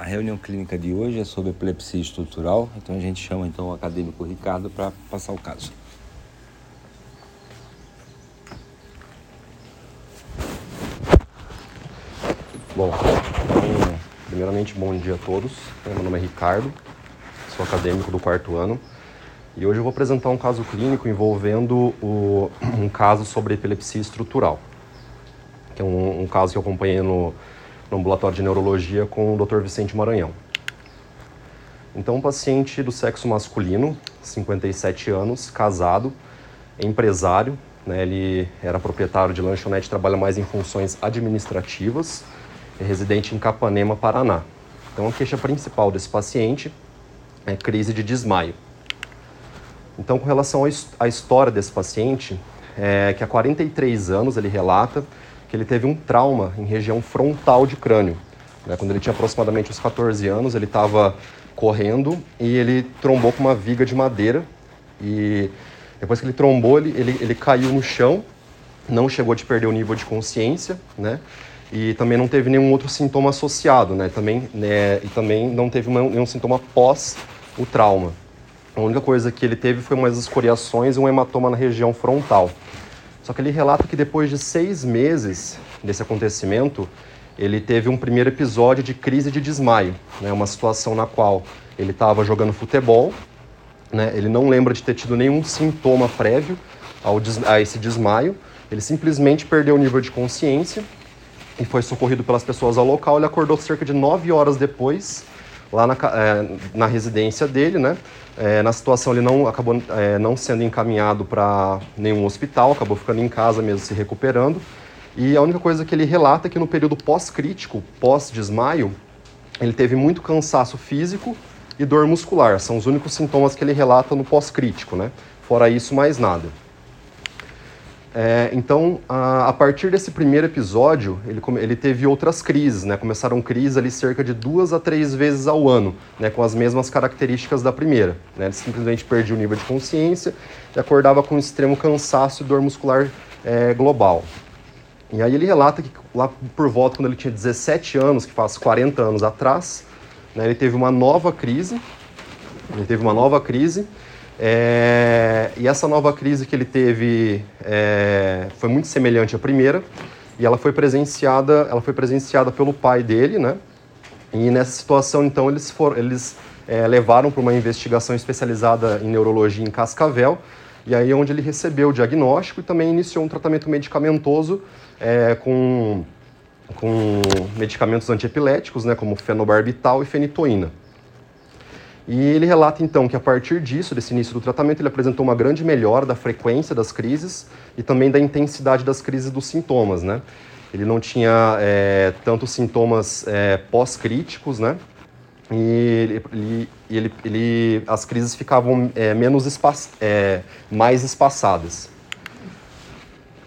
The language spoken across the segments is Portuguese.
A reunião clínica de hoje é sobre epilepsia estrutural, então a gente chama então o acadêmico Ricardo para passar o caso. Bom, então, primeiramente bom dia a todos. Meu nome é Ricardo, sou acadêmico do quarto ano e hoje eu vou apresentar um caso clínico envolvendo o, um caso sobre epilepsia estrutural, que é um, um caso que eu acompanhei no, no ambulatório de neurologia com o Dr. Vicente Maranhão. Então, um paciente do sexo masculino, 57 anos, casado, empresário, né, ele era proprietário de lanchonete, trabalha mais em funções administrativas, é residente em Capanema, Paraná. Então, a queixa principal desse paciente é crise de desmaio. Então, com relação à história desse paciente, é que há 43 anos ele relata que ele teve um trauma em região frontal de crânio. Né? Quando ele tinha aproximadamente uns 14 anos, ele estava correndo e ele trombou com uma viga de madeira. E depois que ele trombou, ele, ele, ele caiu no chão, não chegou a perder o nível de consciência, né? E também não teve nenhum outro sintoma associado, né? Também, né? E também não teve nenhum sintoma pós o trauma. A única coisa que ele teve foi umas escoriações e um hematoma na região frontal. Só que ele relata que depois de seis meses desse acontecimento, ele teve um primeiro episódio de crise de desmaio, né? uma situação na qual ele estava jogando futebol, né? ele não lembra de ter tido nenhum sintoma prévio ao a esse desmaio, ele simplesmente perdeu o nível de consciência e foi socorrido pelas pessoas ao local. Ele acordou cerca de nove horas depois, lá na, é, na residência dele, né? É, na situação ele não acabou é, não sendo encaminhado para nenhum hospital, acabou ficando em casa mesmo se recuperando. E a única coisa que ele relata é que no período pós-crítico, pós-desmaio, ele teve muito cansaço físico e dor muscular. São os únicos sintomas que ele relata no pós-crítico, né? Fora isso, mais nada. É, então, a, a, partir desse primeiro episódio, ele, ele teve outras crises, né? Começaram crises ali cerca de duas a três vezes ao ano, né? Com as mesmas características da primeira. Né? Ele simplesmente perdia o nível de consciência e acordava com extremo cansaço e dor muscular é, global. E aí ele relata que lá por volta, quando ele tinha 17 anos, que faz 40 anos atrás, né? Ele teve uma nova crise, ele teve uma nova crise, é, e essa nova crise que ele teve é, foi muito semelhante à primeira e ela foi presenciada, ela foi presenciada pelo pai dele, né? E nessa situação, então, eles foram, eles é, levaram para uma investigação especializada em neurologia em Cascavel e aí onde ele recebeu o diagnóstico e também iniciou um tratamento medicamentoso é, com com medicamentos antiepiléticos, né, como fenobarbital e fenitoína. E ele relata então que a partir disso, desse início do tratamento, ele apresentou uma grande melhora da frequência das crises e também da intensidade das crises dos sintomas, né? Ele não tinha é, tantos sintomas é, pós-críticos, né? E ele, ele, ele, as crises ficavam é, menos espa é, mais espaçadas.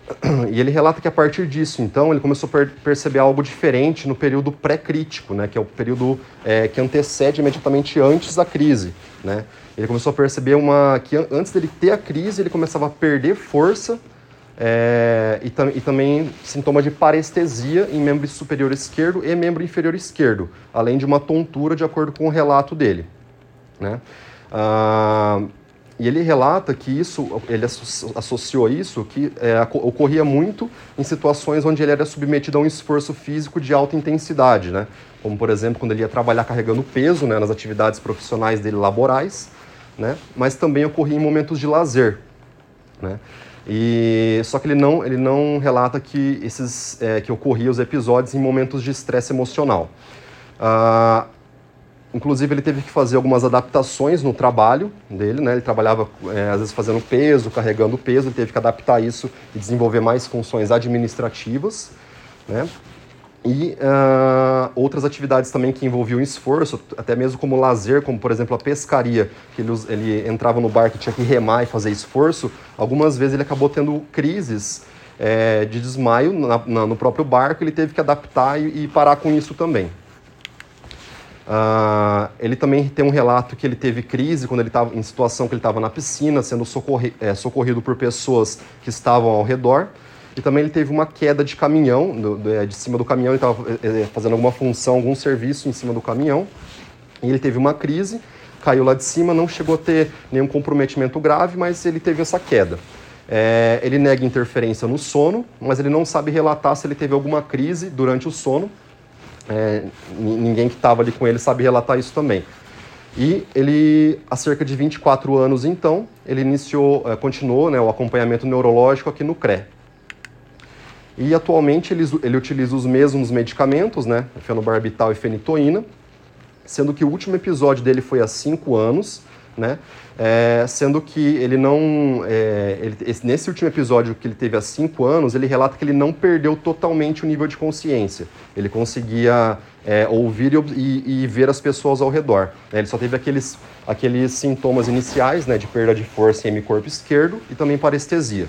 E ele relata que a partir disso, então, ele começou a per perceber algo diferente no período pré-crítico, né, que é o período é, que antecede imediatamente antes da crise. Né? Ele começou a perceber uma, que antes dele ter a crise, ele começava a perder força é, e, tam e, também sintoma de parestesia em membro superior esquerdo e membro inferior esquerdo, além de uma tontura, de acordo com o relato dele. Né? Ah, e ele relata que isso, ele associou isso, que é, ocorria muito em situações onde ele era submetido a um esforço físico de alta intensidade, né? Como, por exemplo, quando ele ia trabalhar carregando peso né, nas atividades profissionais dele laborais, né? Mas também ocorria em momentos de lazer, né? E só que ele não, ele não relata que esses é, que ocorriam os episódios em momentos de estresse emocional. Ah, Inclusive, ele teve que fazer algumas adaptações no trabalho dele, né? Ele trabalhava, é, às vezes, fazendo peso, carregando peso, ele teve que adaptar isso e desenvolver mais funções administrativas, né? E uh, outras atividades também que envolviam esforço, até mesmo como lazer, como, por exemplo, a pescaria, que ele, ele entrava no barco e tinha que remar e fazer esforço, algumas vezes ele acabou tendo crises é, de desmaio na, na, no próprio barco, ele teve que adaptar e, e parar com isso também. Uh, ele também tem um relato que ele teve crise quando ele estava em situação que ele estava na piscina, sendo socorri é, socorrido por pessoas que estavam ao redor. e também ele teve uma queda de caminhão, do, do, é, de cima do caminhão, ele estava é, fazendo alguma função, algum serviço em cima do caminhão, e ele teve uma crise, caiu lá de cima, não chegou a ter nenhum comprometimento grave, mas ele teve essa queda. É, ele nega interferência no sono, mas ele não sabe relatar se ele teve alguma crise durante o sono. É, ninguém que estava ali com ele sabe relatar isso também. E ele, há cerca de 24 anos, então, ele iniciou, é, continuou né, o acompanhamento neurológico aqui no CRE. E atualmente ele, ele utiliza os mesmos medicamentos, né, fenobarbital e fenitoína, sendo que o último episódio dele foi há 5 anos, né, é, sendo que ele não. É, ele, esse, nesse último episódio que ele teve há cinco anos, ele relata que ele não perdeu totalmente o nível de consciência. Ele conseguia é, ouvir e, e, ver as pessoas ao redor. Né? Ele só teve aqueles, aqueles sintomas iniciais né, de perda de força em hemicorpo esquerdo e também parestesia.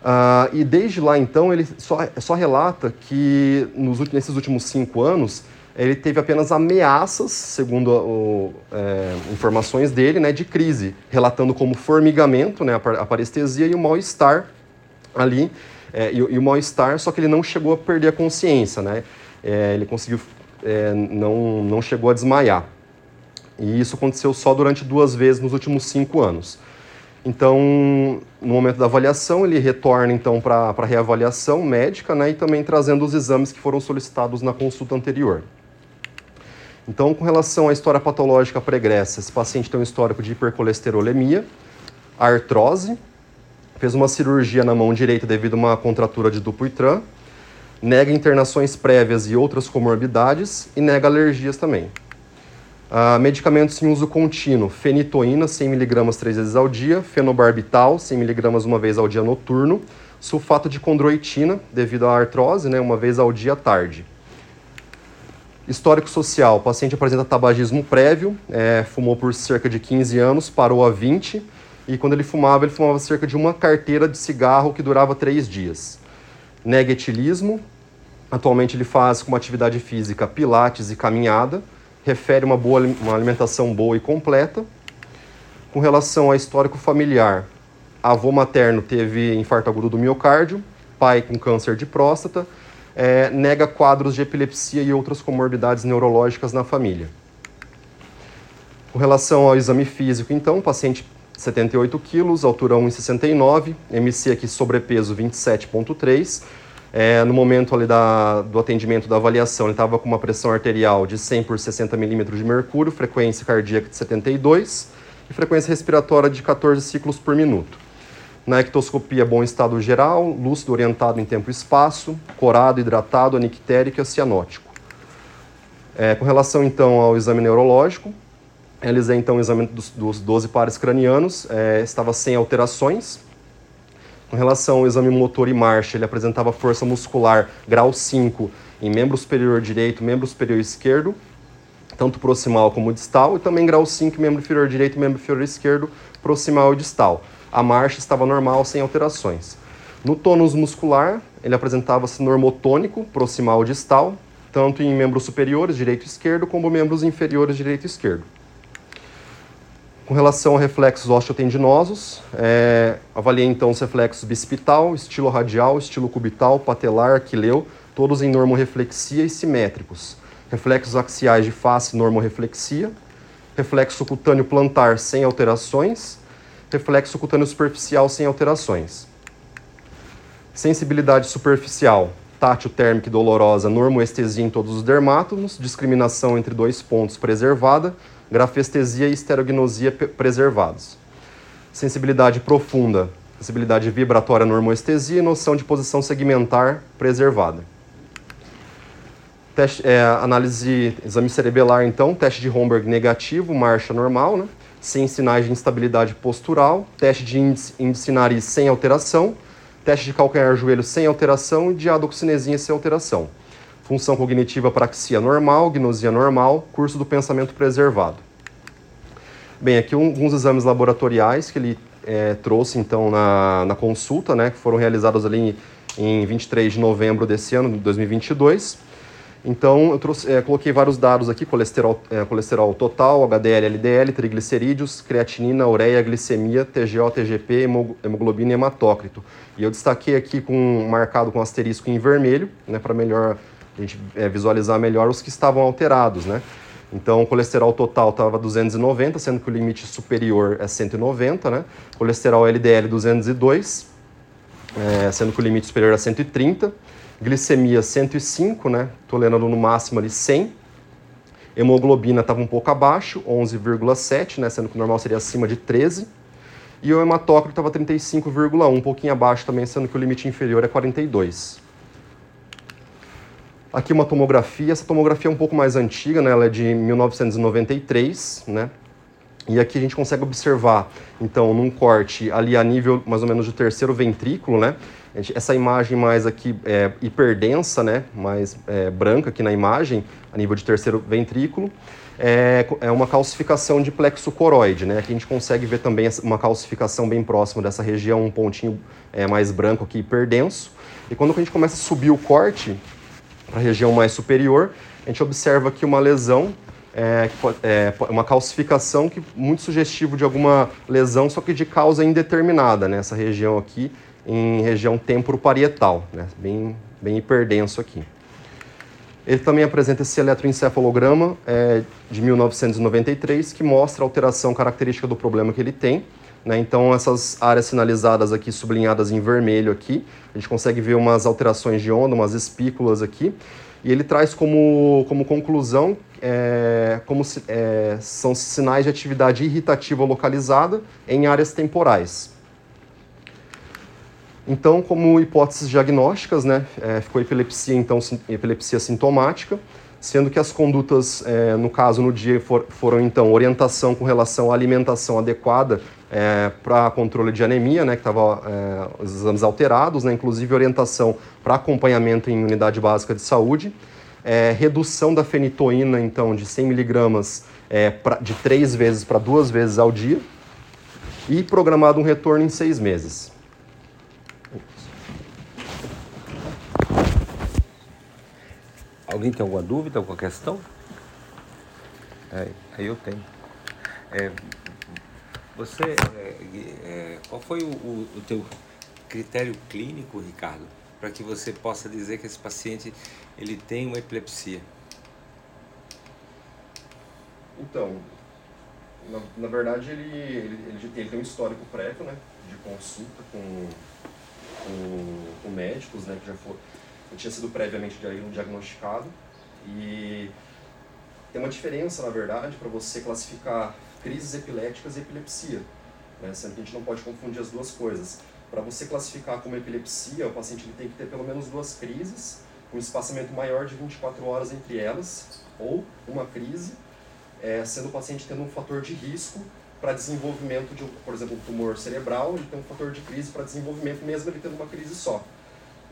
Uh, e desde lá, então, ele só, só relata que nos, nesses últimos cinco anos ele teve apenas ameaças, segundo o, é, informações dele, né, de crise, relatando como formigamento, né, a parestesia e o mal-estar ali, é, e, e, o mal-estar, só que ele não chegou a perder a consciência, né, é, ele conseguiu, é, não, não chegou a desmaiar. E isso aconteceu só durante duas vezes nos últimos cinco anos. Então, no momento da avaliação, ele retorna então para a reavaliação médica, né, e também trazendo os exames que foram solicitados na consulta anterior. Então, com relação à história patológica pregressa, esse paciente tem um histórico de hipercolesterolemia, artrose, fez uma cirurgia na mão direita devido a uma contratura de Dupuytren, nega internações prévias e outras comorbidades e nega alergias também. Uh, medicamentos em uso contínuo, fenitoína, 100mg três vezes ao dia, fenobarbital, 100mg uma vez ao dia noturno, sulfato de condroitina, devido à artrose, né, uma vez ao dia tarde. Histórico social: o paciente apresenta tabagismo prévio, é, fumou por cerca de 15 anos, parou a 20 e quando ele fumava, ele fumava cerca de uma carteira de cigarro que durava três dias. Negatilismo: atualmente ele faz como atividade física pilates e caminhada, refere uma boa uma alimentação boa e completa. Com relação ao histórico familiar, avô materno teve infarto agudo do miocárdio, pai com câncer de próstata é, nega quadros de epilepsia e outras comorbidades neurológicas na família. Com relação ao exame físico, então, paciente 78 quilos, altura 1,69, MC aqui sobrepeso 27,3. É, no momento ali da, do atendimento da avaliação, ele estava com uma pressão arterial de 100 por 60 milímetros de mercúrio, frequência cardíaca de 72 e frequência respiratória de 14 ciclos por minuto. Na ectoscopia, bom estado geral, lúcido orientado em tempo e espaço, corado, hidratado, anictérico e cianótico. É, com relação, então, ao exame neurológico, realizei, então, o exame dos, dos 12 pares cranianos, é, estava sem alterações. Com relação ao exame motor e marcha, ele apresentava força muscular grau 5 em membro superior direito, membro superior esquerdo, tanto proximal como distal, e também grau 5 membro inferior direito membro inferior esquerdo, proximal e distal a marcha estava normal, sem alterações. No tônus muscular, ele apresentava-se normotônico, proximal distal, tanto em membros superiores, direito e esquerdo, como membros inferiores, direito e esquerdo. Com relação a reflexos osteotendinosos, é, avaliei então os reflexos bicipital, estilo radial, estilo cubital, patelar, aquileu, todos em normoreflexia e simétricos. Reflexos axiais de face, normoreflexia. Reflexo cutâneo plantar sem alterações reflexo cutâneo superficial sem alterações. Sensibilidade superficial, tátil, térmica e dolorosa, normoestesia em todos os dermátomos, discriminação entre dois pontos preservada, grafestesia e estereognosia preservados. Sensibilidade profunda, sensibilidade vibratória, normoestesia e noção de posição segmentar preservada. Teste, é, análise, exame cerebelar, então, teste de Homburg negativo, marcha normal, né? Sem sinais de instabilidade postural, teste de índice, índice nariz sem alteração, teste de calcanhar-joelho sem alteração e de adoxinesia sem alteração. Função cognitiva praxia normal, gnosia normal, curso do pensamento preservado. Bem, aqui alguns exames laboratoriais que ele é, trouxe então na, na consulta, né, que foram realizados ali em, em 23 de novembro desse ano, de 2022. Então, eu trouxe, é, coloquei vários dados aqui, colesterol, é, colesterol total, HDL, LDL, triglicerídeos, creatinina, ureia, glicemia, TGO, TGP, hemoglobina e hematócrito. E eu destaquei aqui com marcado com asterisco em vermelho, né, para melhor a gente é, visualizar melhor os que estavam alterados, né? Então, o colesterol total estava 290, sendo que o limite superior é 190, né? Colesterol LDL 202, é, sendo que o limite superior é 130 glicemia 105, né? Tolerando no máximo ali 100. Hemoglobina estava um pouco abaixo, 11,7, né? Sendo que o normal seria acima de 13. E o hematócrito estava 35,1, um pouquinho abaixo também, sendo que o limite inferior é 42. Aqui uma tomografia, essa tomografia é um pouco mais antiga, né? ela é de 1993, né? E aqui a gente consegue observar, então, num corte ali a nível mais ou menos do terceiro ventrículo, né? Essa imagem mais aqui é, hiperdensa, né? Mais é, branca aqui na imagem, a nível de terceiro ventrículo, é, é uma calcificação de plexo coroide, né? Aqui a gente consegue ver também uma calcificação bem próxima dessa região, um pontinho é, mais branco aqui, hiperdenso. E quando a gente começa a subir o corte para a região mais superior, a gente observa aqui uma lesão é, é, uma calcificação que muito sugestivo de alguma lesão, só que de causa indeterminada, nessa né? região aqui, em região temporoparietal, né? bem, bem hiperdenso aqui. Ele também apresenta esse eletroencefalograma é, de 1993, que mostra a alteração característica do problema que ele tem. Né? Então, essas áreas sinalizadas aqui, sublinhadas em vermelho aqui, a gente consegue ver umas alterações de onda, umas espículas aqui, e ele traz como, como conclusão é, como é, são sinais de atividade irritativa localizada em áreas temporais. Então, como hipóteses diagnósticas, né, é, ficou epilepsia, então, epilepsia sintomática, sendo que as condutas, é, no caso, no dia, for, foram, então, orientação com relação à alimentação adequada é, para controle de anemia, né, que estava é, os exames alterados, né, inclusive orientação para acompanhamento em unidade básica de saúde, é, redução da fenitoína, então, de 100 miligramas é, de três vezes para duas vezes ao dia e programado um retorno em seis meses. Alguém tem alguma dúvida, alguma questão? É, aí eu tenho. É, você, é, é, qual foi o, o, o teu critério clínico, Ricardo, para que você possa dizer que esse paciente ele tem uma epilepsia? Então, na, na verdade ele, ele, ele, ele, tem um histórico prévio, né, de consulta com, com, com médicos, né, que já for, tinha sido previamente diagnosticado e tem uma diferença, na verdade, para você classificar crises epiléticas e epilepsia, né, sendo que a gente não pode confundir as duas coisas. Para você classificar como epilepsia, o paciente ele tem que ter pelo menos duas crises um espaçamento maior de 24 horas entre elas, ou uma crise, é, sendo o paciente tendo um fator de risco para desenvolvimento de, por exemplo, um tumor cerebral, ele tem um fator de crise para desenvolvimento mesmo ele tendo uma crise só.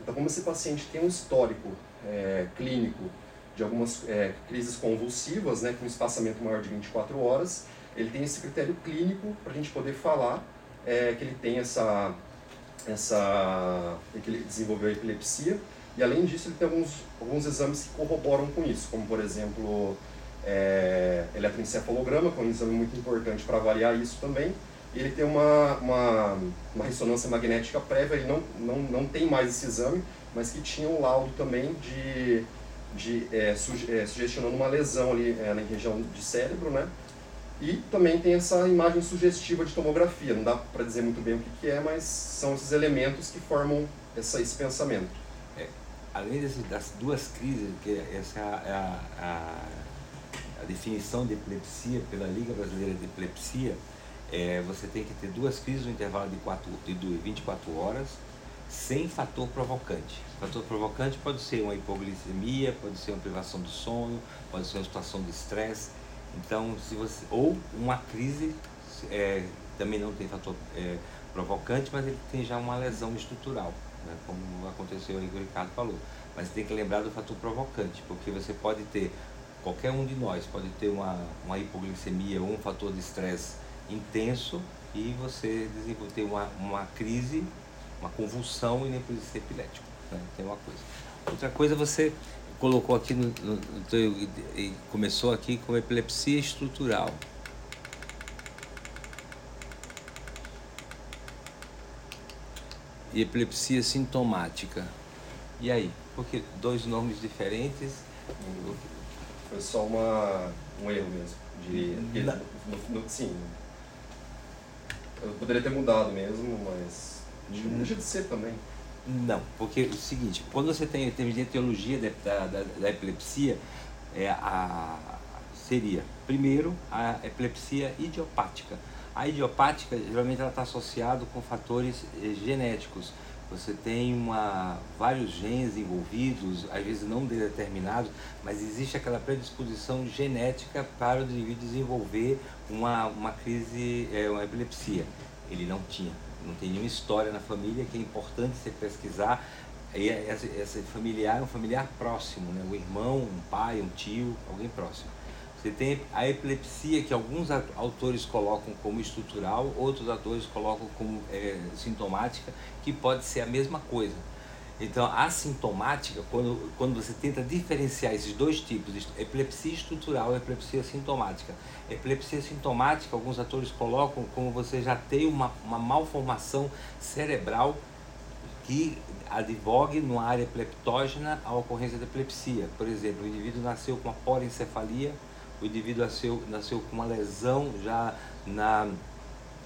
Então, como esse paciente tem um histórico é, clínico de algumas é, crises convulsivas, né, com um espaçamento maior de 24 horas, ele tem esse critério clínico para a gente poder falar é, que ele tem essa, essa, que ele desenvolveu epilepsia e além disso, ele tem alguns, alguns exames que corroboram com isso, como por exemplo, é, eletroencefalograma, que é um exame muito importante para avaliar isso também. Ele tem uma, uma, uma, ressonância magnética prévia, ele não, não, não tem mais esse exame, mas que tinha um laudo também de, de é, suge, é, sugestionando uma lesão ali é, na região de cérebro, né? E também tem essa imagem sugestiva de tomografia, não dá para dizer muito bem o que, que é, mas são esses elementos que formam essa, esse pensamento além desse, das duas crises, que essa é a, a, a, definição de epilepsia pela Liga Brasileira de Epilepsia, é, você tem que ter duas crises no intervalo de, quatro, de 24 horas, sem fator provocante. Fator provocante pode ser uma hipoglicemia, pode ser uma privação do sono, pode ser uma situação de estresse. Então, se você ou uma crise é, também não tem fator é, provocante, mas ele tem já uma lesão estrutural né, como aconteceu aí que o Ricardo falou. Mas tem que lembrar do fator provocante, porque você pode ter, qualquer um de nós pode ter uma, uma hipoglicemia ou um fator de estresse intenso e você desenvolver uma, uma crise, uma convulsão e nem por isso ser epilético. Né? Tem uma coisa. Outra coisa, você colocou aqui no, no, começou aqui com epilepsia estrutural. E epilepsia sintomática. E aí? Porque dois nomes diferentes. Foi só uma, um erro mesmo. De, no, no, sim. Eu poderia ter mudado mesmo, mas. Não deixa de ser também. Não, porque é o seguinte, quando você tem, tem de etiologia da, da, da, epilepsia, é, a, seria, primeiro, a epilepsia idiopática. A idiopática, geralmente, ela está associada com fatores eh, genéticos. Você tem uma, vários genes envolvidos, às vezes não determinados, mas existe aquela predisposição genética para o indivíduo desenvolver uma, uma crise, é, uma epilepsia. Ele não tinha não tem nenhuma história na família que é importante você pesquisar. E esse, familiar é um familiar próximo, né? um irmão, um pai, um tio, alguém próximo. Você tem a epilepsia que alguns autores colocam como estrutural, outros autores colocam como é, sintomática, que pode ser a mesma coisa. Então, a sintomática, quando, quando você tenta diferenciar esses dois tipos, epilepsia estrutural e epilepsia sintomática. Epilepsia sintomática, alguns atores colocam como você já tem uma, uma malformação cerebral que advogue numa área epileptógena a ocorrência da epilepsia. Por exemplo, o indivíduo nasceu com uma porencefalia, o indivíduo nasceu, nasceu com uma lesão já na,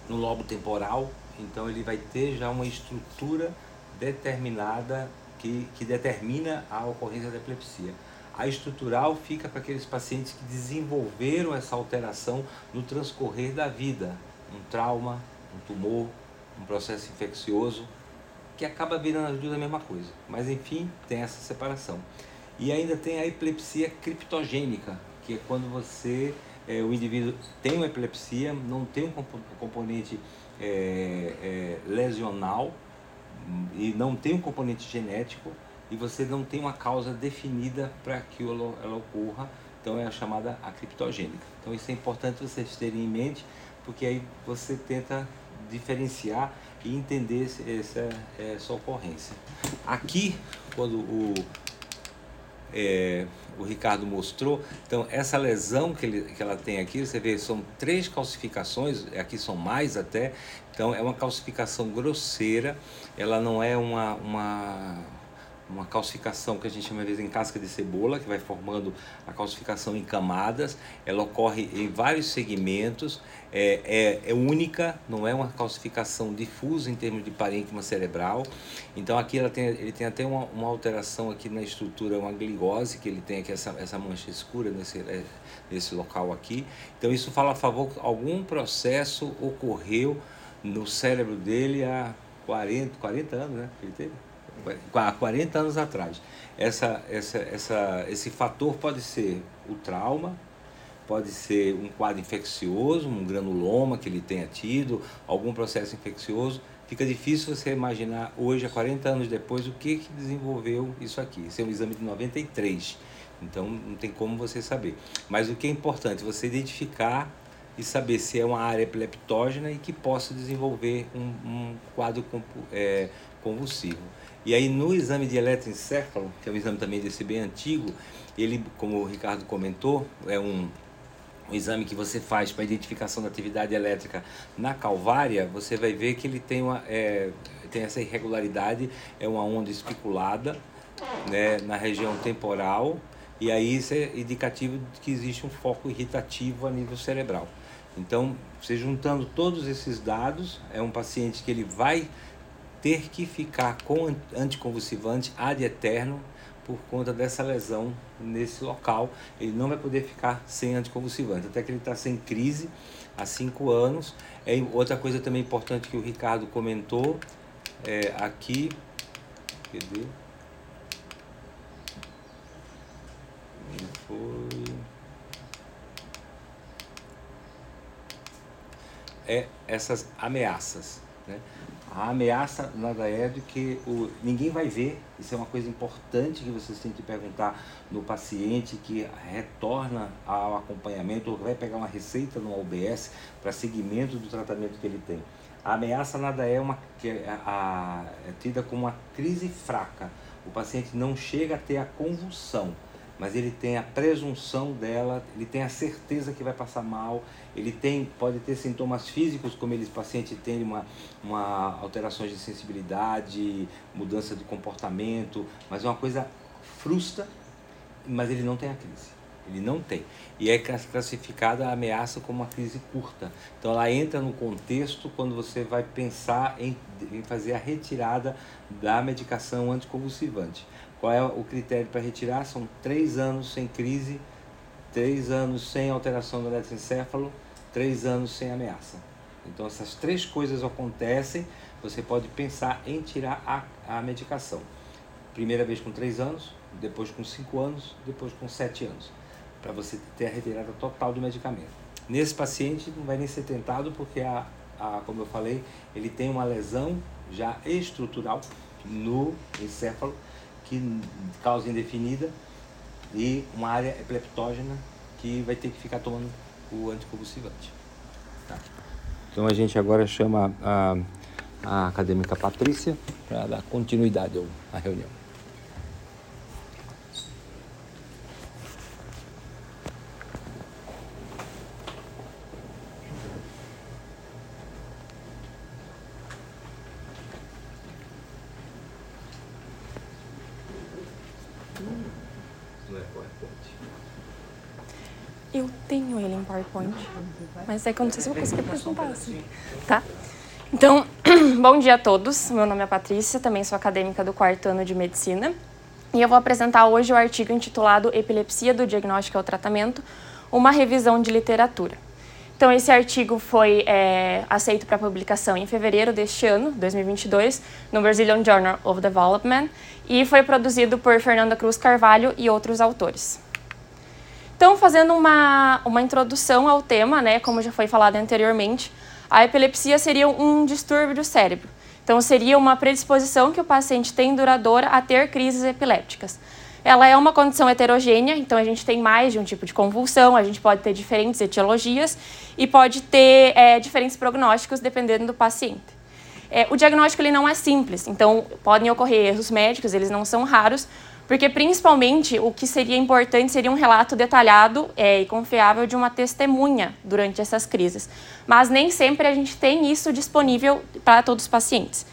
no lobo temporal, então ele vai ter já uma estrutura determinada que, que determina a ocorrência da epilepsia. A estrutural fica para aqueles pacientes que desenvolveram essa alteração no transcorrer da vida, um trauma, um tumor, um processo infeccioso, que acaba virando as duas a mesma coisa. Mas enfim, tem essa separação. E ainda tem a epilepsia criptogênica, que quando você, é, o indivíduo tem uma epilepsia, não tem um componente é, é, lesional, e não tem um componente genético e você não tem uma causa definida para que ela, ocorra, então é a chamada acriptogênica. Então isso é importante vocês terem em mente, porque aí você tenta diferenciar e entender essa, essa ocorrência. Aqui, quando o, é, o Ricardo mostrou, então essa lesão que, ele, que ela tem aqui, você vê, são três calcificações, aqui são mais até, então é uma calcificação grosseira, ela não é uma, uma, uma calcificação que a gente chama às vezes em casca de cebola, que vai formando a calcificação em camadas, ela ocorre em vários segmentos, é, é, é única, não é uma calcificação difusa em termos de parênquima cerebral. Então aqui ela tem, ele tem até uma, uma alteração aqui na estrutura, uma glicose, que ele tem aqui essa, essa mancha escura nesse, é, nesse local aqui. Então isso fala a favor que algum processo ocorreu no cérebro dele há 40, 40 anos, né? Ele teve? Há 40 anos atrás. Essa, essa, essa, esse fator pode ser o trauma, pode ser um quadro infeccioso, um granuloma que ele tenha tido, algum processo infeccioso. Fica difícil você imaginar hoje, há 40 anos depois, o que, que desenvolveu isso aqui. Esse é um exame de 93, então não tem como você saber. Mas o que é importante, você identificar e saber se é uma área epileptógena e que possa desenvolver um, um quadro é, convulsivo. E aí no exame de eletroencefalo, que é um exame também desse bem antigo, ele, como o Ricardo comentou, é um, um exame que você faz para identificação da atividade elétrica na calvária, você vai ver que ele tem, uma, é, tem essa irregularidade, é uma onda especulada né, na região temporal, e aí isso é indicativo de que existe um foco irritativo a nível cerebral. Então, você juntando todos esses dados, é um paciente que ele vai ter que ficar com anticonvulsivante ad eterno por conta dessa lesão nesse local. Ele não vai poder ficar sem anticonvulsivante, até que ele está sem crise há cinco anos. É outra coisa também importante que o Ricardo comentou é, aqui. Cadê? Foi. É essas ameaças. Né? A ameaça nada é do que o, ninguém vai ver, isso é uma coisa importante que vocês têm que perguntar no paciente que retorna ao acompanhamento ou vai pegar uma receita no OBS para seguimento do tratamento que ele tem. A ameaça nada é uma é, a, é tida como uma crise fraca. O paciente não chega a ter a convulsão, mas ele tem a presunção dela, ele tem a certeza que vai passar mal, ele tem, pode ter sintomas físicos, como o paciente tem uma, uma alterações de sensibilidade, mudança de comportamento, mas é uma coisa frustra, mas ele não tem a crise. Ele não tem. E é classificada a ameaça como uma crise curta. Então ela entra no contexto quando você vai pensar em, em fazer a retirada da medicação anticonvulsivante. Qual é o critério para retirar? São três anos sem crise, três anos sem alteração do eletroencefalo, três anos sem ameaça. Então essas três coisas acontecem, você pode pensar em tirar a, a medicação. Primeira vez com três anos, depois com cinco anos, depois com sete anos para você ter a retirada total do medicamento. Nesse paciente não vai nem ser tentado porque, a, a, como eu falei, ele tem uma lesão já estrutural no encéfalo que causa indefinida e uma área epileptógena que vai ter que ficar tomando o anticonvulsivante. Tá. Então a gente agora chama a, a acadêmica Patrícia para dar continuidade à reunião. Eu tenho ele em PowerPoint, mas é que eu não sei se eu vou conseguir apresentar assim. Tá? Então, bom dia a todos. Meu nome é Patrícia, também sou acadêmica do quarto ano de medicina. E eu vou apresentar hoje o artigo intitulado Epilepsia do Diagnóstico ao Tratamento, uma revisão de literatura. Então, esse artigo foi é, aceito para publicação em fevereiro deste ano, 2022, no Brazilian Journal of Development, e foi produzido por Fernanda Cruz Carvalho e outros autores. Então, fazendo uma, uma introdução ao tema, né, como já foi falado anteriormente, a epilepsia seria um distúrbio do cérebro. Então, seria uma predisposição que o paciente tem duradoura a ter crises epilépticas. Ela é uma condição heterogênea, então a gente tem mais de um tipo de convulsão, a gente pode ter diferentes etiologias e pode ter é, diferentes prognósticos dependendo do paciente. É, o diagnóstico ele não é simples, então podem ocorrer erros médicos, eles não são raros, porque principalmente o que seria importante seria um relato detalhado é, e confiável de uma testemunha durante essas crises. Mas nem sempre a gente tem isso disponível para todos os pacientes.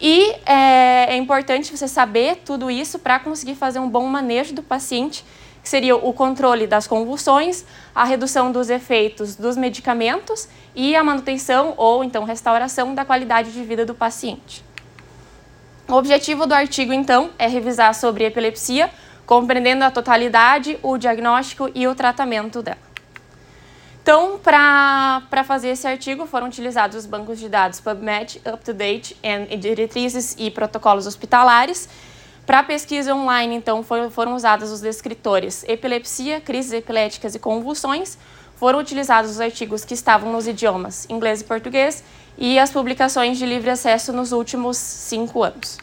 E é, é importante você saber tudo isso para conseguir fazer um bom manejo do paciente, que seria o controle das convulsões, a redução dos efeitos dos medicamentos e a manutenção ou então restauração da qualidade de vida do paciente. O objetivo do artigo, então, é revisar sobre epilepsia, compreendendo a totalidade, o diagnóstico e o tratamento dela. Então, para fazer esse artigo, foram utilizados os bancos de dados PubMed, UpToDate, e diretrizes e protocolos hospitalares. Para pesquisa online, então, foram usados os descritores epilepsia, crises epiléticas e convulsões. Foram utilizados os artigos que estavam nos idiomas inglês e português e as publicações de livre acesso nos últimos cinco anos.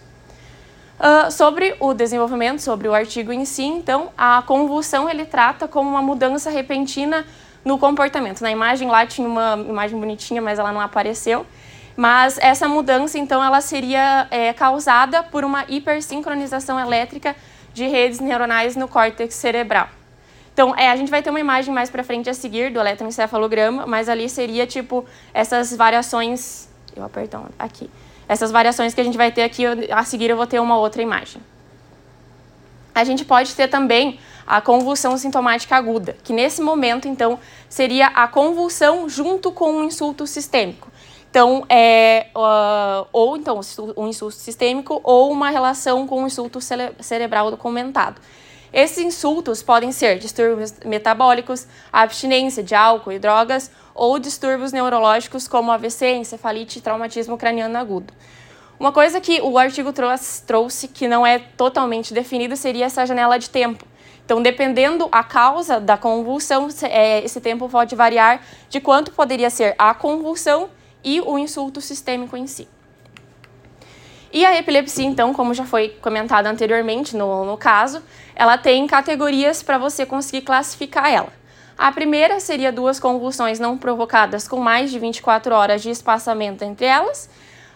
Uh, sobre o desenvolvimento, sobre o artigo em si, então, a convulsão ele trata como uma mudança repentina no comportamento. Na imagem lá tinha uma imagem bonitinha, mas ela não apareceu. Mas essa mudança, então, ela seria é, causada por uma hipersincronização elétrica de redes neuronais no córtex cerebral. Então, é, a gente vai ter uma imagem mais para frente a seguir do eletroencefalograma, mas ali seria tipo essas variações. Eu aperto aqui. Essas variações que a gente vai ter aqui, a seguir eu vou ter uma outra imagem. A gente pode ter também a convulsão sintomática aguda, que nesse momento, então, seria a convulsão junto com um insulto sistêmico. Então, é, uh, ou então um insulto sistêmico ou uma relação com o insulto cere cerebral comentado. Esses insultos podem ser distúrbios metabólicos, abstinência de álcool e drogas ou distúrbios neurológicos como AVC, encefalite e traumatismo craniano agudo. Uma coisa que o artigo trouxe, que não é totalmente definido seria essa janela de tempo. Então, dependendo a causa da convulsão, é, esse tempo pode variar de quanto poderia ser a convulsão e o insulto sistêmico em si. E a epilepsia, então, como já foi comentado anteriormente no, no caso, ela tem categorias para você conseguir classificar ela. A primeira seria duas convulsões não provocadas com mais de 24 horas de espaçamento entre elas.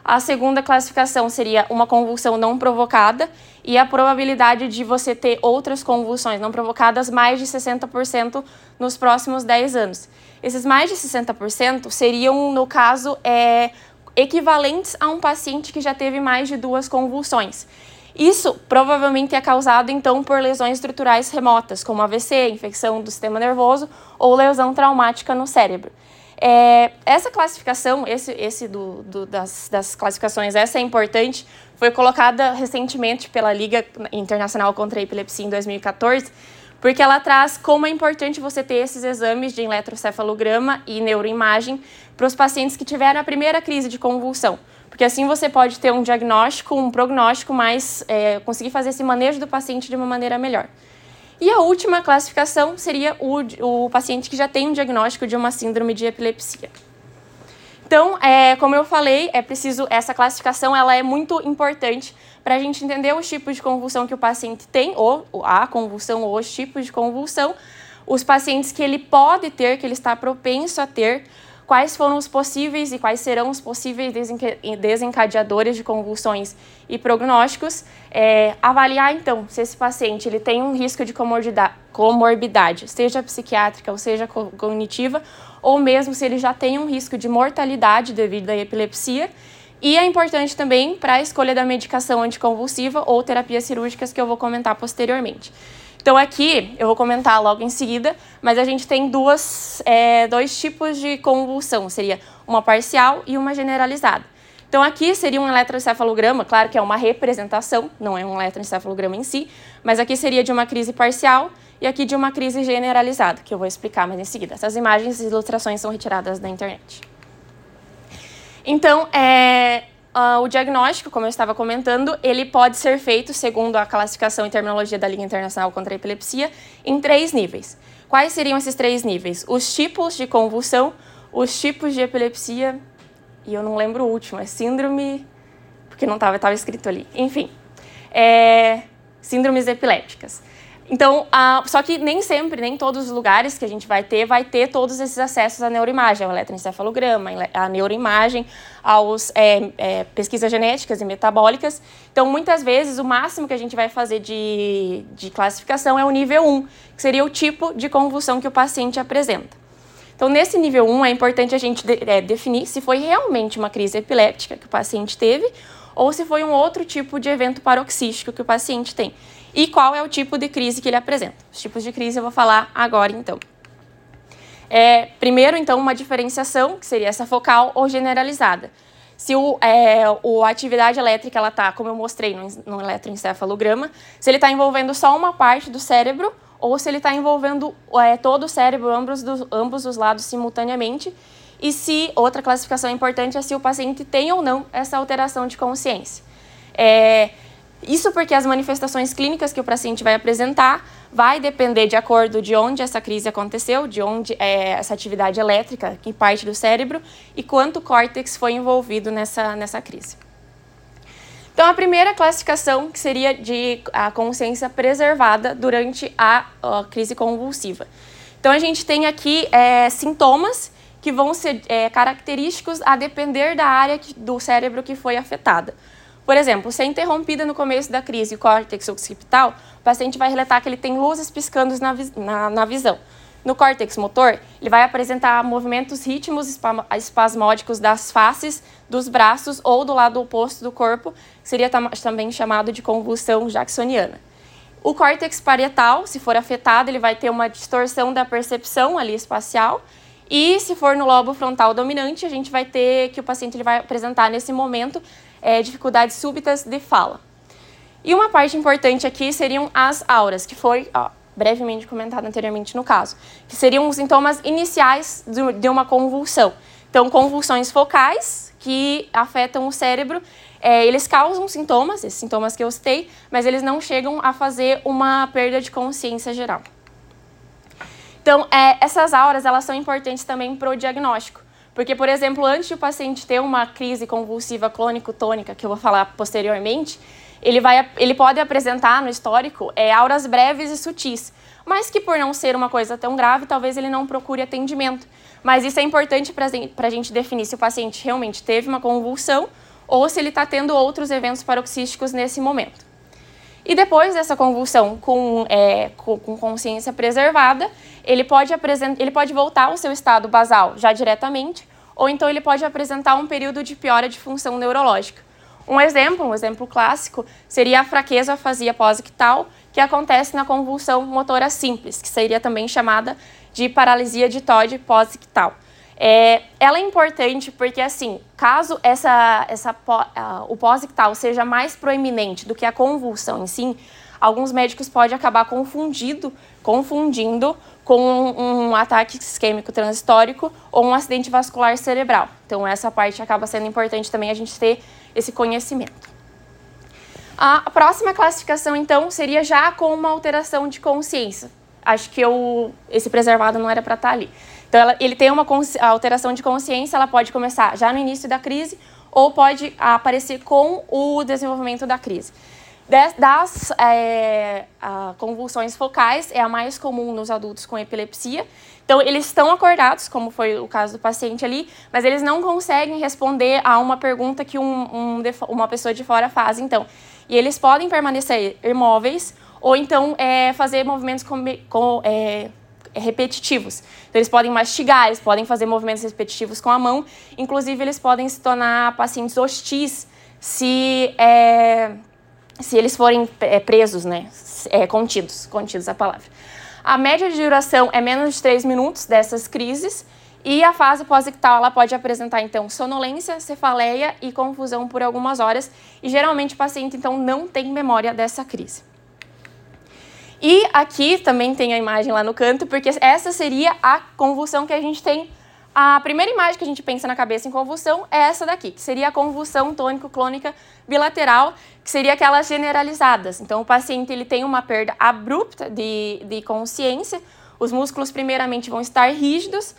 A segunda classificação seria uma convulsão não provocada e a probabilidade de você ter outras convulsões não provocadas mais de 60% nos próximos 10 anos. Esses mais de 60% seriam, no caso, é, equivalentes a um paciente que já teve mais de duas convulsões. Isso provavelmente é causado então por lesões estruturais remotas, como AVC, infecção do sistema nervoso ou lesão traumática no cérebro. É, essa classificação, esse, esse do, do, das, das classificações, essa é importante, foi colocada recentemente pela Liga Internacional contra a Epilepsia em 2014, porque ela traz como é importante você ter esses exames de eletrocefalograma e neuroimagem para os pacientes que tiveram a primeira crise de convulsão. Porque assim você pode ter um diagnóstico, um prognóstico mais, é, conseguir fazer esse manejo do paciente de uma maneira melhor. E a última classificação seria o, o paciente que já tem um diagnóstico de uma síndrome de epilepsia. Então, é, como eu falei, é preciso essa classificação, ela é muito importante para a gente entender os tipos de convulsão que o paciente tem, ou a convulsão, ou os tipos de convulsão, os pacientes que ele pode ter, que ele está propenso a ter, quais foram os possíveis e quais serão os possíveis desencadeadores de convulsões e prognósticos, é, avaliar então se esse paciente ele tem um risco de comorbidade, seja psiquiátrica ou seja cognitiva, ou mesmo se ele já tem um risco de mortalidade devido à epilepsia. E é importante também para a escolha da medicação anticonvulsiva ou terapias cirúrgicas que eu vou comentar posteriormente. Então aqui eu vou comentar logo em seguida, mas a gente tem duas, é, dois tipos de convulsão, seria uma parcial e uma generalizada. Então aqui seria um eletroencefalograma, claro que é uma representação, não é um eletroencefalograma em si, mas aqui seria de uma crise parcial e aqui de uma crise generalizada, que eu vou explicar mais em seguida. Essas imagens e ilustrações são retiradas da internet. Então, é, Uh, o diagnóstico, como eu estava comentando, ele pode ser feito, segundo a classificação e terminologia da Liga Internacional contra a Epilepsia, em três níveis. Quais seriam esses três níveis? Os tipos de convulsão, os tipos de epilepsia, e eu não lembro o último, é síndrome, porque não estava escrito ali. Enfim, é, síndromes epilépticas. Então, só que nem sempre, nem todos os lugares que a gente vai ter, vai ter todos esses acessos à neuroimagem, ao eletroencefalograma, à neuroimagem, aos é, é, pesquisas genéticas e metabólicas. Então, muitas vezes, o máximo que a gente vai fazer de, de classificação é o nível 1, que seria o tipo de convulsão que o paciente apresenta. Então, nesse nível 1, é importante a gente de, é, definir se foi realmente uma crise epiléptica que o paciente teve ou se foi um outro tipo de evento paroxístico que o paciente tem e qual é o tipo de crise que ele apresenta. Os tipos de crise eu vou falar agora, então. É, primeiro, então, uma diferenciação, que seria essa focal ou generalizada. Se o, é, o, a atividade elétrica ela está, como eu mostrei no, no eletroencefalograma, se ele está envolvendo só uma parte do cérebro ou se ele está envolvendo é, todo o cérebro, ambos, do, ambos os lados simultaneamente, e se outra classificação importante é se o paciente tem ou não essa alteração de consciência. É, isso porque as manifestações clínicas que o paciente vai apresentar vai depender de acordo de onde essa crise aconteceu, de onde é essa atividade elétrica que parte do cérebro e quanto córtex foi envolvido nessa, nessa crise. Então, a primeira classificação que seria de a consciência preservada durante a, a crise convulsiva. Então, a gente tem aqui é, sintomas que vão ser é, característicos a depender da área que, do cérebro que foi afetada. Por exemplo, se é interrompida no começo da crise o córtex occipital, o paciente vai relatar que ele tem luzes piscando na, na, na visão. No córtex motor, ele vai apresentar movimentos ritmos espasmódicos das faces, dos braços ou do lado oposto do corpo, que seria também chamado de convulsão jacksoniana. O córtex parietal, se for afetado, ele vai ter uma distorção da percepção ali espacial. E se for no lobo frontal dominante, a gente vai ter que o paciente ele vai apresentar nesse momento é, dificuldades súbitas de fala. E uma parte importante aqui seriam as auras, que foi ó, brevemente comentado anteriormente no caso, que seriam os sintomas iniciais de uma convulsão. Então, convulsões focais que afetam o cérebro, é, eles causam sintomas, esses sintomas que eu citei, mas eles não chegam a fazer uma perda de consciência geral. Então, é, essas auras elas são importantes também para o diagnóstico. Porque, por exemplo, antes o paciente ter uma crise convulsiva clônico-tônica, que eu vou falar posteriormente, ele, vai, ele pode apresentar no histórico é, auras breves e sutis, mas que por não ser uma coisa tão grave, talvez ele não procure atendimento. Mas isso é importante para a gente definir se o paciente realmente teve uma convulsão ou se ele está tendo outros eventos paroxísticos nesse momento. E depois dessa convulsão com, é, com, consciência preservada, ele pode, apresentar, ele pode voltar ao seu estado basal já diretamente, ou então ele pode apresentar um período de piora de função neurológica. Um exemplo, um exemplo clássico, seria a fraqueza afasia pós-ictal, que acontece na convulsão motora simples, que seria também chamada de paralisia de TOD pós-ictal. É, ela é importante porque, assim, caso essa, essa, uh, o pós-ictal seja mais proeminente do que a convulsão em si, alguns médicos podem acabar confundido, confundindo com um, um ataque isquêmico transtórico ou um acidente vascular cerebral. Então, essa parte acaba sendo importante também a gente ter esse conhecimento. A próxima classificação, então, seria já com uma alteração de consciência. Acho que eu, esse preservado não era para estar tá ali. Então, ela, ele tem uma alteração de consciência, ela pode começar já no início da crise ou pode aparecer com o desenvolvimento da crise. Das é, convulsões focais, é a mais comum nos adultos com epilepsia. Então, eles estão acordados, como foi o caso do paciente ali, mas eles não conseguem responder a uma pergunta que um, um, uma pessoa de fora faz. Então, e eles podem permanecer imóveis ou então é, fazer movimentos com, com é, repetitivos. Então, eles podem mastigar, eles podem fazer movimentos repetitivos com a mão. Inclusive, eles podem se tornar pacientes hostis se é, se eles forem é, presos, né, é, contidos, contidos a palavra. A média de duração é menos de 3 minutos dessas crises e a fase pós-ictal ela pode apresentar então sonolência, cefaleia e confusão por algumas horas e geralmente o paciente então não tem memória dessa crise. E aqui também tem a imagem lá no canto, porque essa seria a convulsão que a gente tem a primeira imagem que a gente pensa na cabeça em convulsão é essa daqui, que seria a convulsão tônico-clônica bilateral, que seria aquelas generalizadas. Então, o paciente ele tem uma perda abrupta de, de consciência, os músculos primeiramente vão estar rígidos,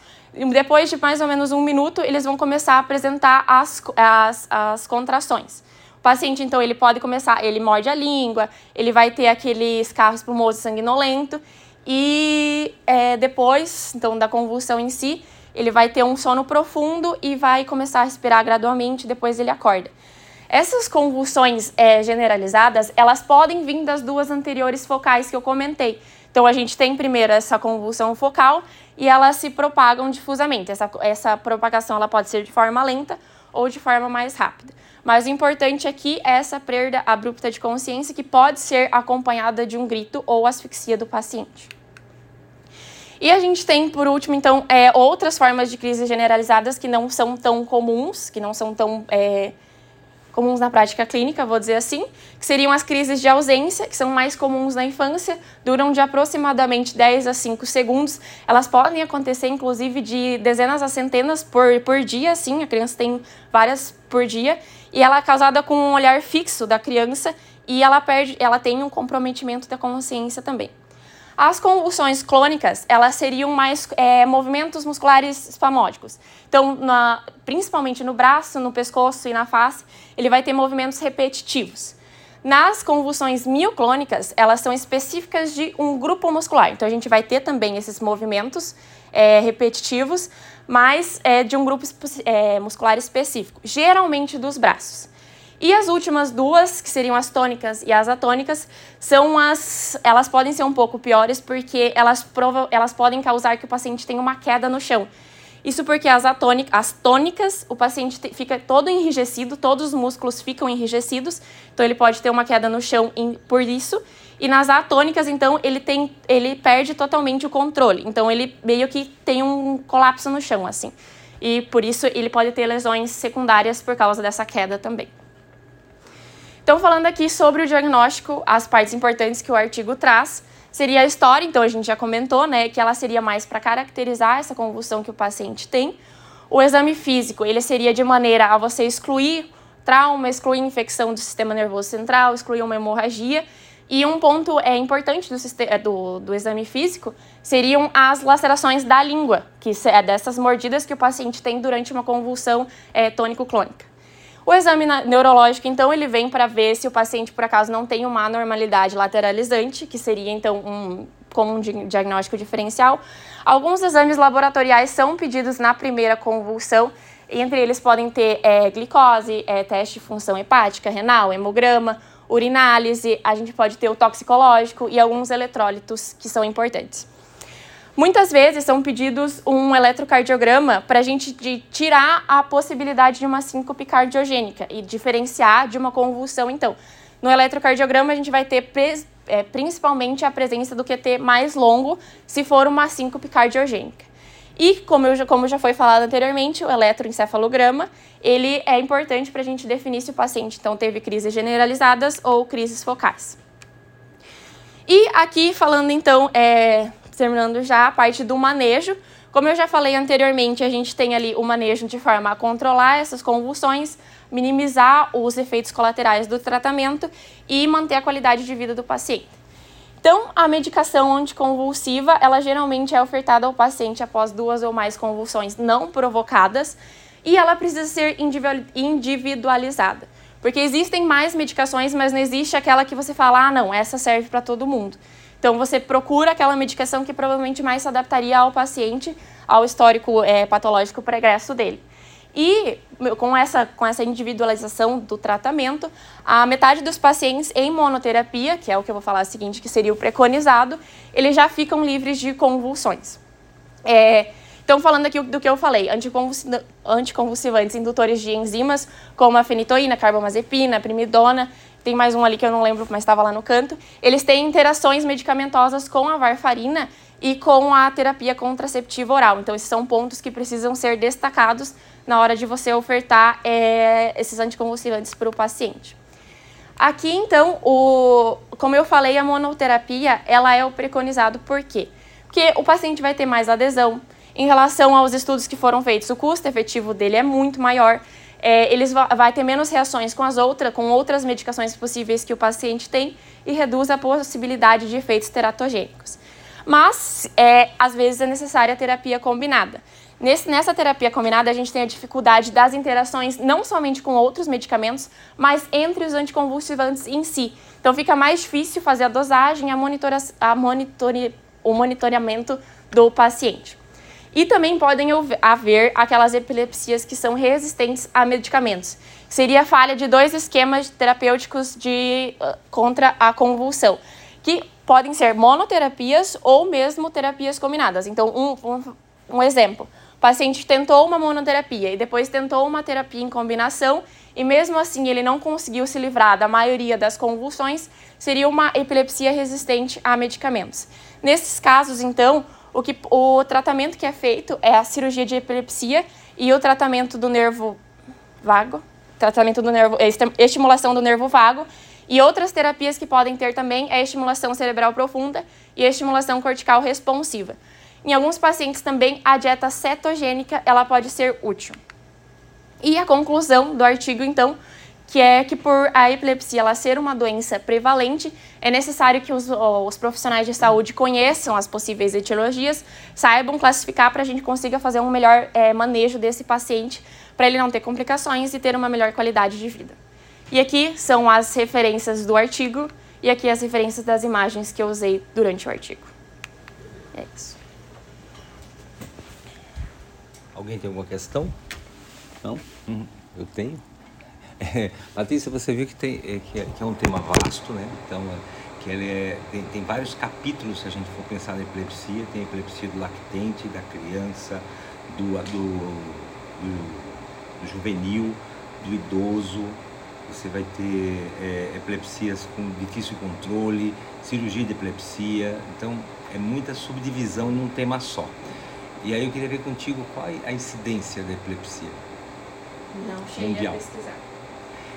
depois de mais ou menos um minuto, eles vão começar a apresentar as, as, as contrações. Paciente, então, ele pode começar, ele morde a língua, ele vai ter aqueles carros espumoso sanguinolento, e é, depois, então, da convulsão em si, ele vai ter um sono profundo e vai começar a respirar gradualmente, depois ele acorda. Essas convulsões é, generalizadas, elas podem vir das duas anteriores focais que eu comentei. Então, a gente tem primeiro essa convulsão focal e elas se propagam difusamente. Essa, essa propagação ela pode ser de forma lenta ou de forma mais rápida. Mas o importante aqui é essa perda abrupta de consciência que pode ser acompanhada de um grito ou asfixia do paciente. E a gente tem, por último, então, é, outras formas de crise generalizadas que não são tão comuns, que não são tão é, comuns na prática clínica, vou dizer assim, que seriam as crises de ausência, que são mais comuns na infância, duram de aproximadamente 10 a 5 segundos. Elas podem acontecer, inclusive, de dezenas a centenas por, por dia, assim, a criança tem várias por dia, e ela é causada com um olhar fixo da criança e ela perde, ela tem um comprometimento da consciência também. As convulsões clônicas, elas seriam mais é, movimentos musculares espasmódicos. Então, na, principalmente no braço, no pescoço e na face, ele vai ter movimentos repetitivos. Nas convulsões mioclônicas, elas são específicas de um grupo muscular. Então, a gente vai ter também esses movimentos é, repetitivos, mas é, de um grupo é, muscular específico, geralmente dos braços. E as últimas duas, que seriam as tônicas e as atônicas, são as. Elas podem ser um pouco piores porque elas, prova, elas podem causar que o paciente tenha uma queda no chão. Isso porque as, atônicas, as tônicas, o paciente fica todo enrijecido, todos os músculos ficam enrijecidos, então ele pode ter uma queda no chão por isso. E nas atônicas, então, ele, tem, ele perde totalmente o controle. Então, ele meio que tem um colapso no chão, assim. E por isso ele pode ter lesões secundárias por causa dessa queda também. Então, falando aqui sobre o diagnóstico, as partes importantes que o artigo traz seria a história, então a gente já comentou, né, que ela seria mais para caracterizar essa convulsão que o paciente tem. O exame físico, ele seria de maneira a você excluir trauma, excluir infecção do sistema nervoso central, excluir uma hemorragia. E um ponto é importante do, é, do, do exame físico seriam as lacerações da língua, que é dessas mordidas que o paciente tem durante uma convulsão é, tônico-clônica. O exame neurológico, então, ele vem para ver se o paciente, por acaso, não tem uma anormalidade lateralizante, que seria, então, um, como um diagnóstico diferencial. Alguns exames laboratoriais são pedidos na primeira convulsão, entre eles podem ter é, glicose, é, teste de função hepática, renal, hemograma, urinálise, a gente pode ter o toxicológico e alguns eletrólitos que são importantes. Muitas vezes são pedidos um eletrocardiograma para a gente tirar a possibilidade de uma síncope cardiogênica e diferenciar de uma convulsão. Então, no eletrocardiograma a gente vai ter é, principalmente a presença do QT mais longo se for uma síncope cardiogênica. E, como, eu, como já foi falado anteriormente, o eletroencefalograma, ele é importante para a gente definir se o paciente então teve crises generalizadas ou crises focais. E aqui falando então é, terminando já a parte do manejo. Como eu já falei anteriormente, a gente tem ali o manejo de forma a controlar essas convulsões, minimizar os efeitos colaterais do tratamento e manter a qualidade de vida do paciente. Então, a medicação anticonvulsiva, ela geralmente é ofertada ao paciente após duas ou mais convulsões não provocadas e ela precisa ser individualizada. Porque existem mais medicações, mas não existe aquela que você fala, ah, não, essa serve para todo mundo. Então, você procura aquela medicação que provavelmente mais se adaptaria ao paciente, ao histórico é, patológico pregresso dele. E com essa, com essa individualização do tratamento, a metade dos pacientes em monoterapia, que é o que eu vou falar seguinte, que seria o preconizado, eles já ficam livres de convulsões. É, então, falando aqui do que eu falei, anticonvulsivantes indutores de enzimas, como a fenitoína, carbamazepina, primidona, tem mais um ali que eu não lembro, mas estava lá no canto. Eles têm interações medicamentosas com a varfarina e com a terapia contraceptiva oral. Então, esses são pontos que precisam ser destacados na hora de você ofertar é, esses anticonvulsivantes para o paciente. Aqui, então, o, como eu falei, a monoterapia ela é o preconizado. Por quê? Porque o paciente vai ter mais adesão. Em relação aos estudos que foram feitos, o custo efetivo dele é muito maior é, eles vai ter menos reações com as outras, com outras medicações possíveis que o paciente tem e reduz a possibilidade de efeitos teratogênicos. Mas, é, às vezes, é necessária a terapia combinada. Nesse, nessa terapia combinada, a gente tem a dificuldade das interações não somente com outros medicamentos, mas entre os anticonvulsivantes em si. Então, fica mais difícil fazer a dosagem, a, monitora, a monitori, o monitoramento do paciente. E também podem haver aquelas epilepsias que são resistentes a medicamentos. Seria a falha de dois esquemas terapêuticos de, uh, contra a convulsão, que podem ser monoterapias ou mesmo terapias combinadas. Então, um, um, um exemplo: o paciente tentou uma monoterapia e depois tentou uma terapia em combinação e mesmo assim ele não conseguiu se livrar da maioria das convulsões, seria uma epilepsia resistente a medicamentos. Nesses casos, então, o, que, o tratamento que é feito é a cirurgia de epilepsia e o tratamento do nervo vago, tratamento do nervo, estimulação do nervo vago, e outras terapias que podem ter também é a estimulação cerebral profunda e a estimulação cortical responsiva. Em alguns pacientes também a dieta cetogênica ela pode ser útil. E a conclusão do artigo então que é que por a epilepsia ela ser uma doença prevalente, é necessário que os, os profissionais de saúde conheçam as possíveis etiologias, saibam classificar para a gente consiga fazer um melhor é, manejo desse paciente, para ele não ter complicações e ter uma melhor qualidade de vida. E aqui são as referências do artigo e aqui as referências das imagens que eu usei durante o artigo. É isso. Alguém tem alguma questão? Não? Uhum. Eu tenho. É, Patrícia, você viu que, tem, é, que, é, que, é, um tema vasto, né? Então, é, que ele é, tem, tem, vários capítulos se a gente for pensar na epilepsia. Tem a epilepsia do lactente, da criança, do, do, do, do juvenil, do idoso. Você vai ter é, epilepsias com difícil controle, cirurgia de epilepsia. Então, é muita subdivisão num tema só. E aí eu queria ver contigo qual é a incidência da epilepsia. Não cheguei mundial. a pesquisar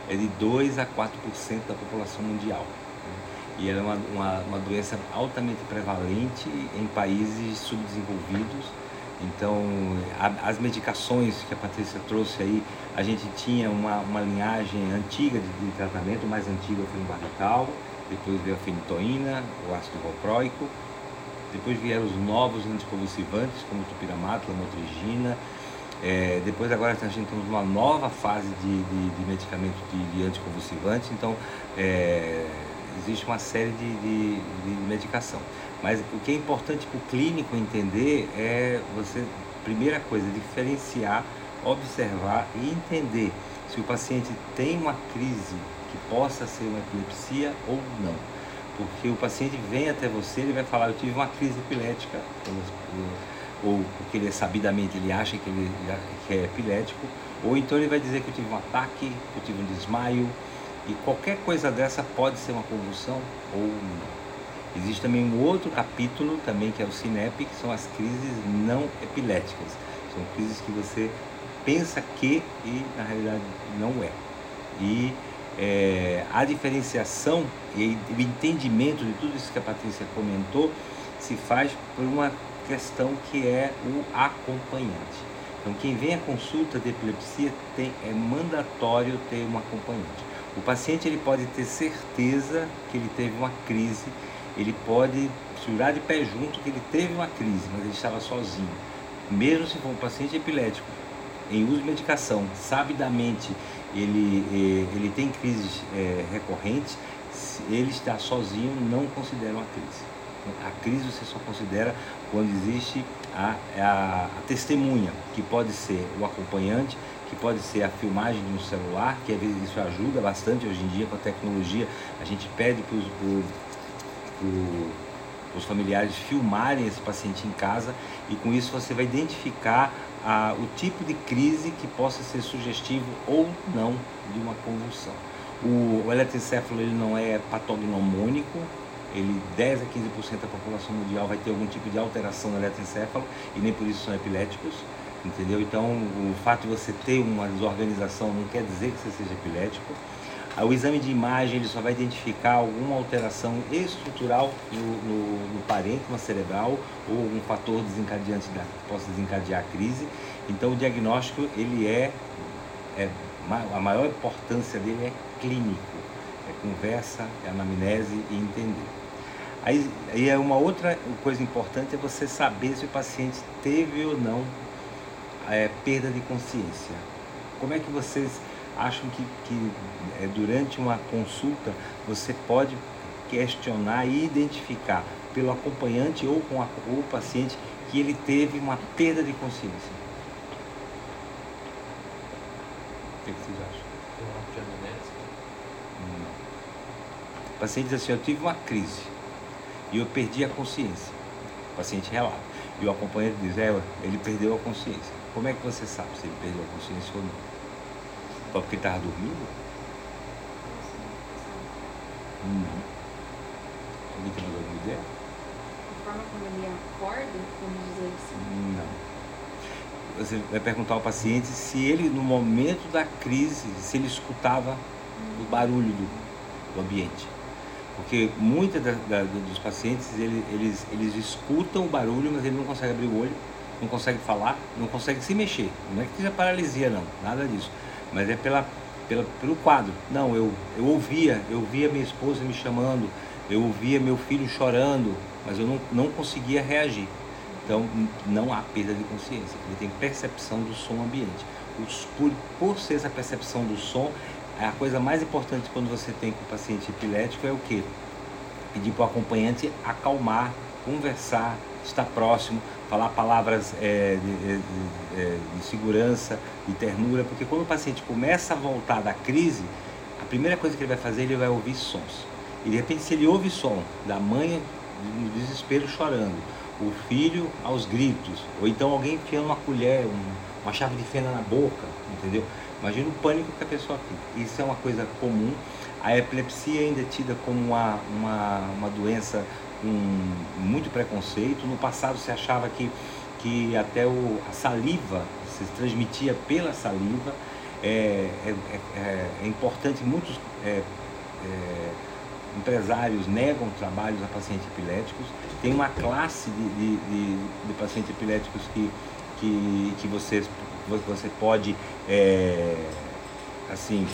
é de 2 a 4% da população mundial. E ela é uma, uma, uma, doença altamente prevalente em países subdesenvolvidos. Então, a, as medicações que a Patrícia trouxe aí, a gente tinha uma, uma linhagem antiga de, de tratamento, mais antiga foi o barbital, depois veio a fenitoína, o ácido valproico, depois vieram os novos anticonvulsivantes, como o topiramato, a lamotrigina, É, depois agora a gente tem uma nova fase de, de, de medicamento de, de anticonvulsivante, então é, existe uma série de, de, de, medicação. Mas o que é importante para o clínico entender é você, primeira coisa, diferenciar, observar e entender se o paciente tem uma crise que possa ser uma epilepsia ou não. Porque o paciente vem até você, ele vai falar, eu tive uma crise epilética, ou porque ele sabidamente ele acha que ele que é epilético, ou então ele vai dizer que eu tive um ataque, que eu tive um desmaio, e qualquer coisa dessa pode ser uma convulsão ou não. Existe também um outro capítulo também que é o SINEP, que são as crises não epiléticas. São crises que você pensa que e na realidade não é. E é, a diferenciação e o entendimento de tudo isso que a Patrícia comentou se faz por uma questão que é o acompanhante. Então, quem vem à consulta de epilepsia tem, é mandatório ter um acompanhante. O paciente ele pode ter certeza que ele teve uma crise, ele pode jurar de pé junto que ele teve uma crise, mas ele estava sozinho. Mesmo se for um paciente epilético, em uso de medicação, sabidamente ele, eh, ele tem crises é, recorrentes, ele está sozinho, não considera uma crise. A crise você só considera quando existe a, a, a testemunha, que pode ser o acompanhante, que pode ser a filmagem de um celular, que às vezes isso ajuda bastante hoje em dia com a tecnologia. A gente pede para os familiares filmarem esse paciente em casa e com isso você vai identificar a, o tipo de crise que possa ser sugestivo ou não de uma convulsão. O, o eletroencefalo ele não é patognomônico, ele 10 a 15% da população mundial vai ter algum tipo de alteração no eletroencefalo e nem por isso são epiléticos, entendeu? Então, o fato de você ter uma desorganização não quer dizer que você seja epilético. O exame de imagem ele só vai identificar alguma alteração estrutural no, no, no parênquima cerebral ou algum fator desencadeante da, que possa desencadear a crise. Então, o diagnóstico ele é, é a maior importância dele é clínico, conversa, é anamnese e entender. Aí, aí é uma outra coisa importante é você saber se o paciente teve ou não é, perda de consciência. Como é que vocês acham que, que é, durante uma consulta você pode questionar e identificar pelo acompanhante ou com a, ou o paciente que ele teve uma perda de consciência? O que, que vocês acham? Não. O paciente diz assim, eu tive uma crise e eu perdi a consciência. O paciente relata. E o acompanhante diz, é, ele perdeu a consciência. Como é que você sabe se ele perdeu a consciência ou não? Só porque ele estava dormindo? Não. Alguém tem mais alguma ideia? A forma como ele acorda, vamos dizer assim? Não. Você vai perguntar ao paciente se ele, no momento da crise, se ele escutava o barulho do, do ambiente. Porque muitos dos pacientes, eles, eles, eles escutam o barulho, mas ele não consegue abrir o olho, não consegue falar, não consegue se mexer. Não é que seja paralisia, não, nada disso. Mas é pela, pela, pelo quadro. Não, eu, eu ouvia, eu ouvia minha esposa me chamando, eu ouvia meu filho chorando, mas eu não, não conseguia reagir. Então, não há perda de consciência. Ele tem percepção do som ambiente. Por, por ser essa percepção do som, a coisa mais importante quando você tem com o paciente epilético é o que? Pedir para o acompanhante acalmar, conversar, estar próximo, falar palavras é, de, de, é, de, segurança, de ternura, porque quando o paciente começa a voltar da crise, a primeira coisa que ele vai fazer, ele vai ouvir sons. E de repente, se ele ouve som da mãe no desespero chorando, o filho aos gritos, ou então alguém enfiando uma colher, um, uma chave de fenda na boca, entendeu? Imagina o pânico que a pessoa fica. Isso é uma coisa comum. A epilepsia ainda é tida como uma, uma, uma doença com muito preconceito. No passado se achava que, que até o, a saliva se transmitia pela saliva. É, é, é, é importante, muitos é, é, empresários negam trabalhos a pacientes epiléticos. Tem uma classe de, de, de, de pacientes epiléticos que, que, que vocês você pode é, assim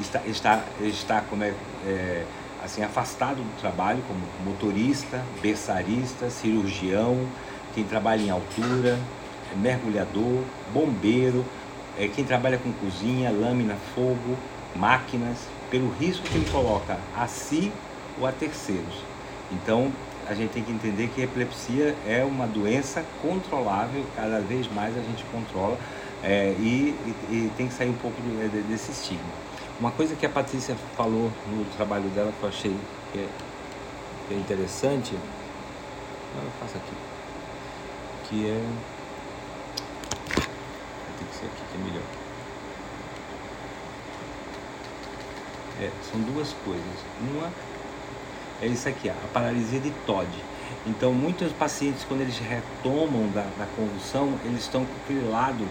estar, estar, estar como é, é, assim afastado do trabalho como motorista, berçarista, cirurgião, quem trabalha em altura, mergulhador, bombeiro, é, quem trabalha com cozinha, lâmina, fogo, máquinas, pelo risco que ele coloca a si ou a terceiros. Então, a gente tem que entender que a epilepsia é uma doença controlável, cada vez mais a gente controla é, e, e, e, tem que sair um pouco do, de, desse estigma. Uma coisa que a Patrícia falou no trabalho dela que eu achei que é, que é interessante, eu faço aqui, que é. Tem que ser aqui que é melhor. É, são duas coisas. Uma é isso aqui, a paralisia de Todd. Então, muitos pacientes, quando eles retomam da, da convulsão, eles estão com aquele lado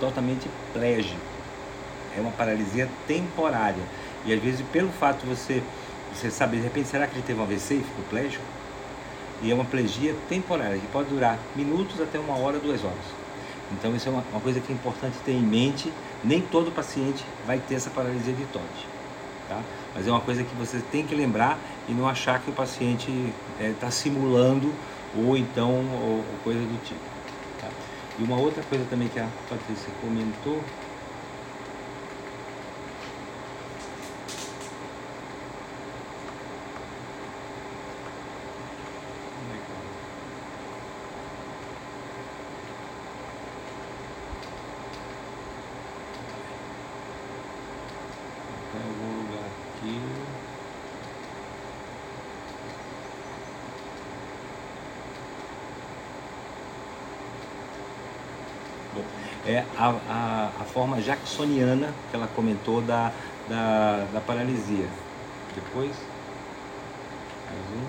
totalmente plégico. É uma paralisia temporária. E às vezes, pelo fato de você, você saber, de repente, será que ele teve um AVC e ficou plégico? E é uma plegia temporária, que pode durar minutos até uma hora, duas horas. Então, isso é uma, uma coisa que é importante ter em mente. Nem todo paciente vai ter essa paralisia de Todd. Tá? Mas é uma coisa que você tem que lembrar e não achar que o paciente está é, simulando ou então ou, ou coisa do tipo. E uma outra coisa também que a Patrícia comentou é a, a, a, forma jacksoniana que ela comentou da, da, da paralisia. Depois, mais um.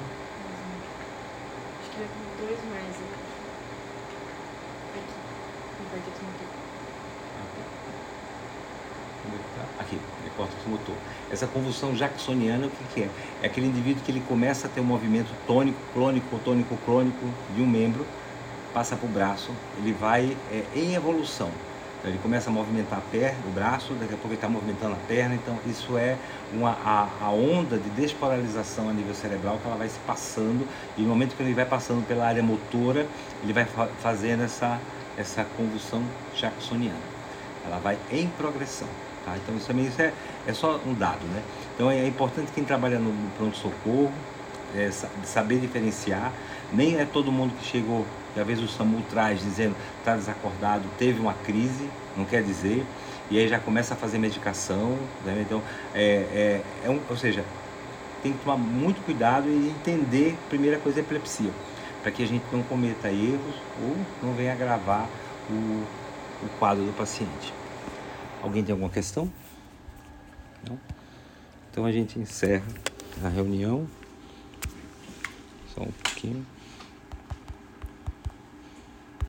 Acho que vai dois mais. Né? Aqui. Tá? Aqui, córtex motor. Essa convulsão jacksoniana, o que, que é? É aquele indivíduo que ele começa a ter um movimento tônico, clônico, tônico, clônico de um membro, passa para o braço, ele vai é, em evolução. Então, ele começa a movimentar a perna, o braço, daqui a pouco ele está movimentando a perna. Então, isso é uma, a, a, onda de despolarização a nível cerebral que ela vai se passando. E no momento que ele vai passando pela área motora, ele vai fa fazendo essa, essa convulsão jacksoniana. Ela vai em progressão. Tá? Então, isso também isso é, é só um dado. Né? Então, é importante quem trabalha no, no pronto-socorro é, saber diferenciar. Nem é todo mundo que chegou às vezes o SAMU traz dizendo está desacordado, teve uma crise, não quer dizer, e aí já começa a fazer medicação, né? então, é, é, é um, ou seja, tem que tomar muito cuidado e entender, primeira coisa, a epilepsia, para que a gente não cometa erros ou não venha agravar o, o quadro do paciente. Alguém tem alguma questão? Não? Então a gente encerra a reunião. Só um pouquinho.